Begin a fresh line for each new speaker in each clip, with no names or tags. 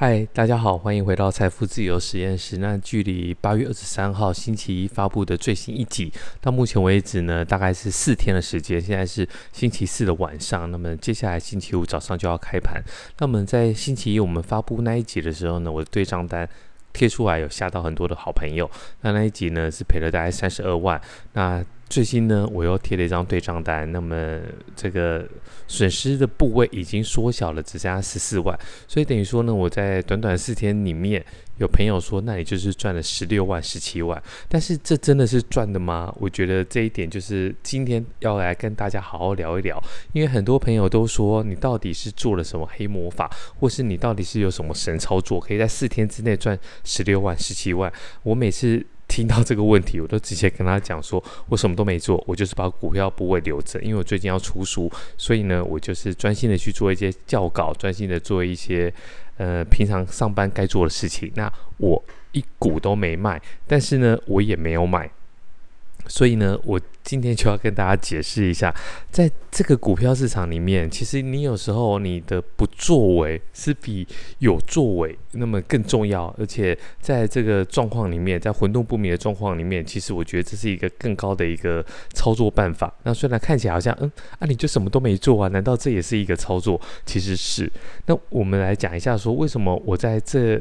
嗨，大家好，欢迎回到财富自由实验室。那距离八月二十三号星期一发布的最新一集，到目前为止呢，大概是四天的时间。现在是星期四的晚上，那么接下来星期五早上就要开盘。那么在星期一我们发布那一集的时候呢，我的对账单贴出来，有吓到很多的好朋友。那那一集呢是赔了大概三十二万。那最新呢，我又贴了一张对账单，那么这个损失的部位已经缩小了，只剩下十四万，所以等于说呢，我在短短四天里面，有朋友说，那你就是赚了十六万、十七万，但是这真的是赚的吗？我觉得这一点就是今天要来跟大家好好聊一聊，因为很多朋友都说，你到底是做了什么黑魔法，或是你到底是有什么神操作，可以在四天之内赚十六万、十七万？我每次。听到这个问题，我都直接跟他讲说，我什么都没做，我就是把股票部位留着，因为我最近要出书，所以呢，我就是专心的去做一些教稿，专心的做一些呃平常上班该做的事情。那我一股都没卖，但是呢，我也没有买。所以呢，我今天就要跟大家解释一下，在这个股票市场里面，其实你有时候你的不作为是比有作为那么更重要。而且在这个状况里面，在混沌不明的状况里面，其实我觉得这是一个更高的一个操作办法。那虽然看起来好像，嗯，啊，你就什么都没做啊？难道这也是一个操作？其实是。那我们来讲一下，说为什么我在这。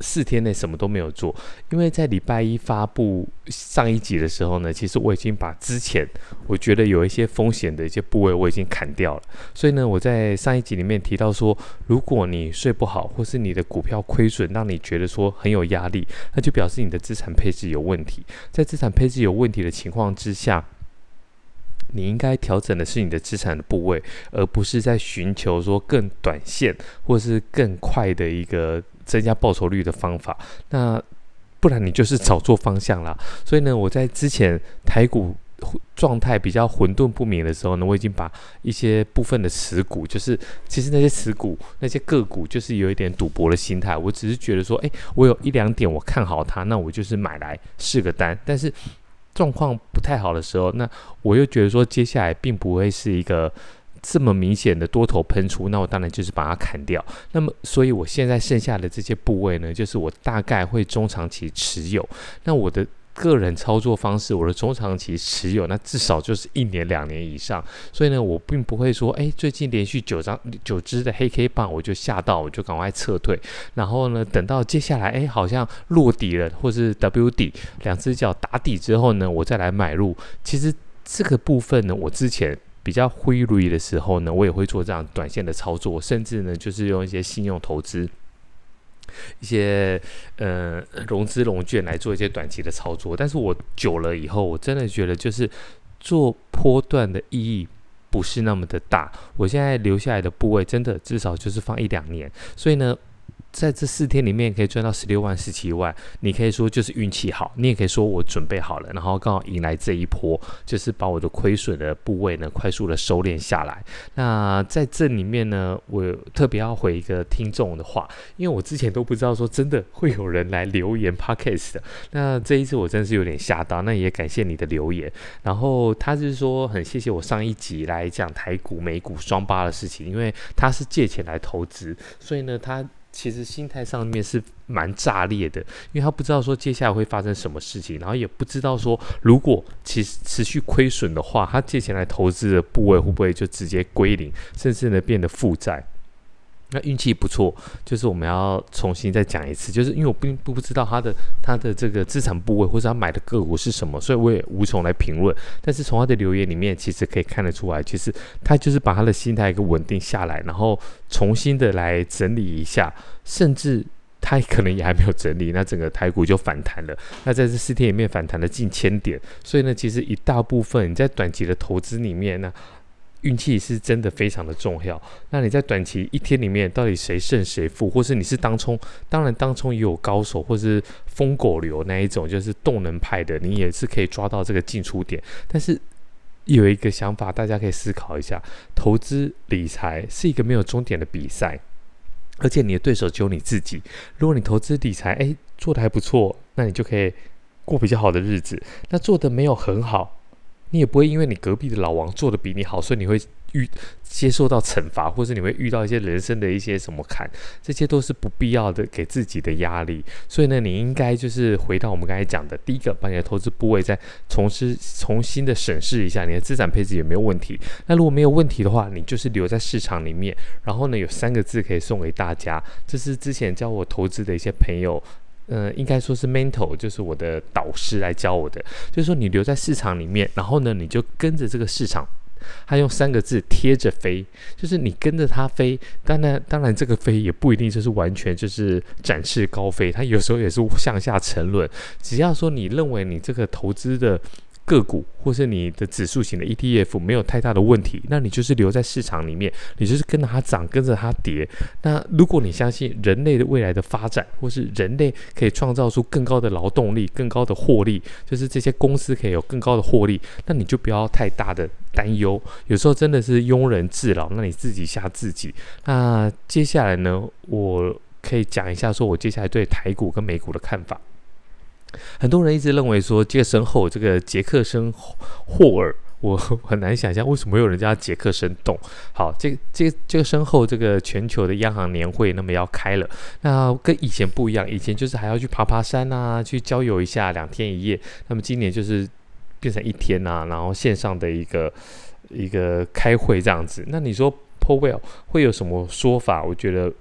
四天内什么都没有做，因为在礼拜一发布上一集的时候呢，其实我已经把之前我觉得有一些风险的一些部位我已经砍掉了。所以呢，我在上一集里面提到说，如果你睡不好，或是你的股票亏损让你觉得说很有压力，那就表示你的资产配置有问题。在资产配置有问题的情况之下，你应该调整的是你的资产的部位，而不是在寻求说更短线或是更快的一个。增加报酬率的方法，那不然你就是找错方向啦。所以呢，我在之前台股状态比较混沌不明的时候呢，我已经把一些部分的持股，就是其实那些持股那些个股，就是有一点赌博的心态。我只是觉得说，诶，我有一两点我看好它，那我就是买来试个单。但是状况不太好的时候，那我又觉得说，接下来并不会是一个。这么明显的多头喷出，那我当然就是把它砍掉。那么，所以我现在剩下的这些部位呢，就是我大概会中长期持有。那我的个人操作方式，我的中长期持有，那至少就是一年两年以上。所以呢，我并不会说，哎，最近连续九张九只的黑 K 棒，我就吓到，我就赶快撤退。然后呢，等到接下来，哎，好像落底了，或是 W 底，两只脚打底之后呢，我再来买入。其实这个部分呢，我之前。比较灰绿的时候呢，我也会做这样短线的操作，甚至呢，就是用一些信用投资、一些呃融资融券来做一些短期的操作。但是我久了以后，我真的觉得就是做波段的意义不是那么的大。我现在留下来的部位，真的至少就是放一两年，所以呢。在这四天里面可以赚到十六万、十七万，你可以说就是运气好，你也可以说我准备好了，然后刚好迎来这一波，就是把我的亏损的部位呢快速的收敛下来。那在这里面呢，我特别要回一个听众的话，因为我之前都不知道说真的会有人来留言 Podcast 的，那这一次我真的是有点吓到，那也感谢你的留言。然后他是说很谢谢我上一集来讲台股、美股双八的事情，因为他是借钱来投资，所以呢他。其实心态上面是蛮炸裂的，因为他不知道说接下来会发生什么事情，然后也不知道说如果其实持续亏损的话，他借钱来投资的部位会不会就直接归零，甚至呢变得负债。那运气不错，就是我们要重新再讲一次，就是因为我并不不知道他的他的这个资产部位或者他买的个股是什么，所以我也无从来评论。但是从他的留言里面，其实可以看得出来，其实他就是把他的心态给稳定下来，然后重新的来整理一下，甚至他可能也还没有整理，那整个台股就反弹了。那在这四天里面反弹了近千点，所以呢，其实一大部分你在短期的投资里面呢。运气是真的非常的重要。那你在短期一天里面，到底谁胜谁负，或是你是当冲？当然，当冲也有高手，或是疯狗流那一种，就是动能派的，你也是可以抓到这个进出点。但是有一个想法，大家可以思考一下：投资理财是一个没有终点的比赛，而且你的对手只有你自己。如果你投资理财，诶，做的还不错，那你就可以过比较好的日子。那做的没有很好。你也不会因为你隔壁的老王做的比你好，所以你会遇接受到惩罚，或是你会遇到一些人生的一些什么坎，这些都是不必要的给自己的压力。所以呢，你应该就是回到我们刚才讲的，第一个，把你的投资部位再重新重新的审视一下，你的资产配置有没有问题。那如果没有问题的话，你就是留在市场里面。然后呢，有三个字可以送给大家，这是之前教我投资的一些朋友，呃，应该说是 mentor，就是我的导师来教我的，就是说你留在市场里面，然后呢，你就跟着这个市场。他用三个字贴着飞，就是你跟着他飞。当然，当然这个飞也不一定就是完全就是展翅高飞，它有时候也是向下沉沦。只要说你认为你这个投资的。个股或是你的指数型的 ETF 没有太大的问题，那你就是留在市场里面，你就是跟着它涨，跟着它跌。那如果你相信人类的未来的发展，或是人类可以创造出更高的劳动力、更高的获利，就是这些公司可以有更高的获利，那你就不要太大的担忧。有时候真的是庸人自扰，那你自己吓自己。那接下来呢，我可以讲一下，说我接下来对台股跟美股的看法。很多人一直认为说，杰森后这个杰克森霍尔，我 很难想象为什么有人叫杰克森洞。好，这这这个身后这个全球的央行年会那么要开了，那跟以前不一样，以前就是还要去爬爬山啊，去郊游一下两天一夜，那么今年就是变成一天、啊，然后线上的一个一个开会这样子。那你说 Powell 会有什么说法？我觉得。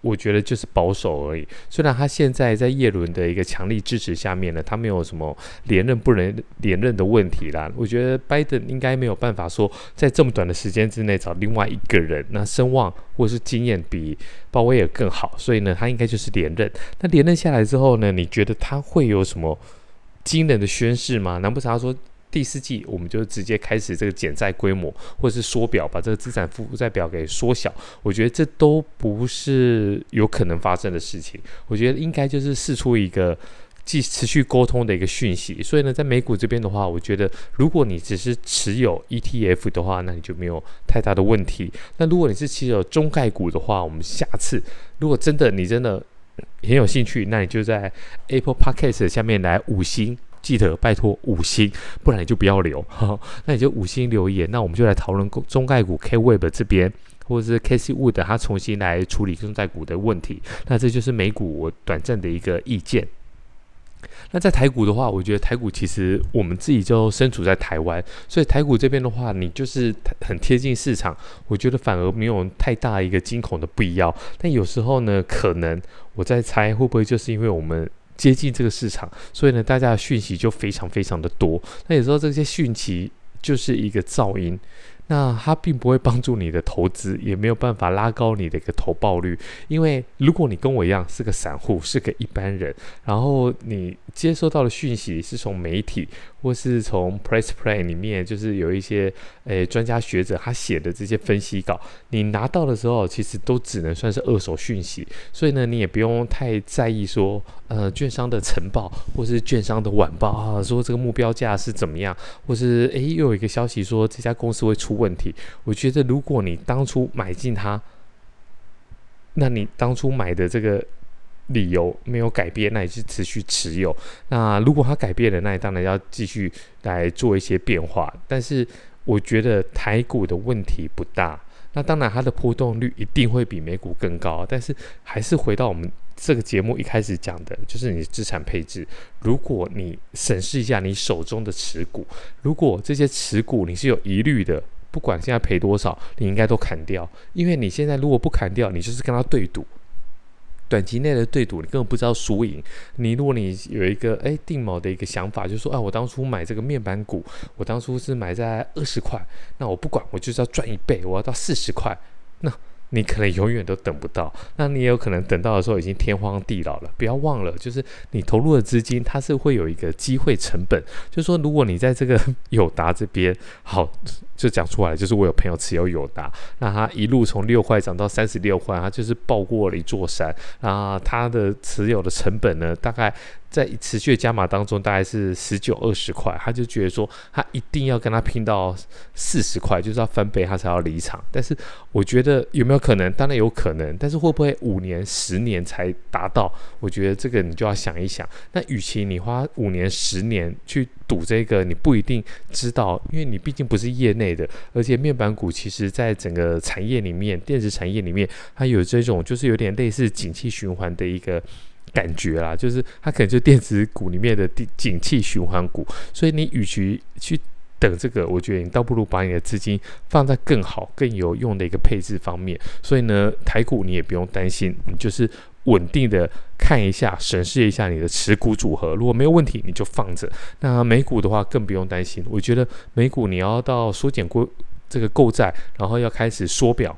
我觉得就是保守而已。虽然他现在在叶伦的一个强力支持下面呢，他没有什么连任不能连任的问题啦。我觉得拜登应该没有办法说在这么短的时间之内找另外一个人，那声望或是经验比鲍威尔更好，所以呢，他应该就是连任。那连任下来之后呢，你觉得他会有什么惊人的宣誓吗？难不成他说？第四季，我们就直接开始这个减债规模，或是缩表，把这个资产负债表给缩小。我觉得这都不是有可能发生的事情。我觉得应该就是试出一个继持续沟通的一个讯息。所以呢，在美股这边的话，我觉得如果你只是持有 ETF 的话，那你就没有太大的问题。那如果你是持有中概股的话，我们下次如果真的你真的很有兴趣，那你就在 Apple Podcast 下面来五星。记得拜托五星，不然你就不要留。哈，那你就五星留言。那我们就来讨论中概股 K Web 这边，或者是 Case Wood 他重新来处理中概股的问题。那这就是美股我短暂的一个意见。那在台股的话，我觉得台股其实我们自己就身处在台湾，所以台股这边的话，你就是很贴近市场，我觉得反而没有太大一个惊恐的必要。但有时候呢，可能我在猜会不会就是因为我们。接近这个市场，所以呢，大家的讯息就非常非常的多。那有时候这些讯息就是一个噪音。那它并不会帮助你的投资，也没有办法拉高你的一个投报率。因为如果你跟我一样是个散户，是个一般人，然后你接收到的讯息是从媒体或是从 Press Play 里面，就是有一些诶专家学者他写的这些分析稿，你拿到的时候，其实都只能算是二手讯息。所以呢，你也不用太在意说，呃，券商的晨报或是券商的晚报啊，说这个目标价是怎么样，或是诶又有一个消息说这家公司会出。问题，我觉得如果你当初买进它，那你当初买的这个理由没有改变，那你就持续持有。那如果它改变了，那你当然要继续来做一些变化。但是我觉得台股的问题不大，那当然它的波动率一定会比美股更高。但是还是回到我们。这个节目一开始讲的就是你资产配置。如果你审视一下你手中的持股，如果这些持股你是有疑虑的，不管现在赔多少，你应该都砍掉。因为你现在如果不砍掉，你就是跟他对赌。短期内的对赌，你根本不知道输赢。你如果你有一个哎定锚的一个想法，就是说啊，我当初买这个面板股，我当初是买在二十块，那我不管，我就是要赚一倍，我要到四十块，那。你可能永远都等不到，那你也有可能等到的时候已经天荒地老了。不要忘了，就是你投入的资金，它是会有一个机会成本。就是说，如果你在这个友达这边，好，就讲出来，就是我有朋友持有友达，那他一路从六块涨到三十六块，他就是爆过了一座山啊。他的持有的成本呢，大概在持续的加码当中，大概是十九二十块，他就觉得说他一定要跟他拼到四十块，就是要翻倍，他才要离场。但是我觉得有没有可能？当然有可能，但是会不会五年、十年才达到？我觉得这个你就要想一想。那与其你花五年、十年去赌这个，你不一定知道，因为你毕竟不是业内的。而且面板股其实在整个产业里面，电子产业里面，它有这种就是有点类似景气循环的一个。感觉啦，就是它可能就电子股里面的景气循环股，所以你与其去等这个，我觉得你倒不如把你的资金放在更好、更有用的一个配置方面。所以呢，台股你也不用担心，你就是稳定的看一下、审视一下你的持股组合，如果没有问题，你就放着。那美股的话更不用担心，我觉得美股你要到缩减购这个购债，然后要开始缩表。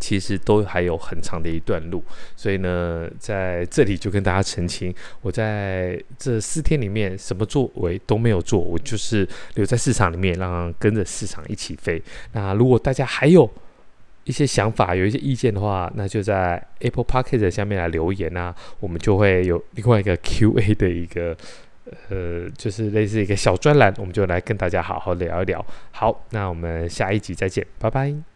其实都还有很长的一段路，所以呢，在这里就跟大家澄清，我在这四天里面什么作为都没有做，我就是留在市场里面，让跟着市场一起飞。那如果大家还有一些想法，有一些意见的话，那就在 Apple Podcast 下面来留言啊，我们就会有另外一个 Q&A 的一个呃，就是类似一个小专栏，我们就来跟大家好好聊一聊。好，那我们下一集再见，拜拜。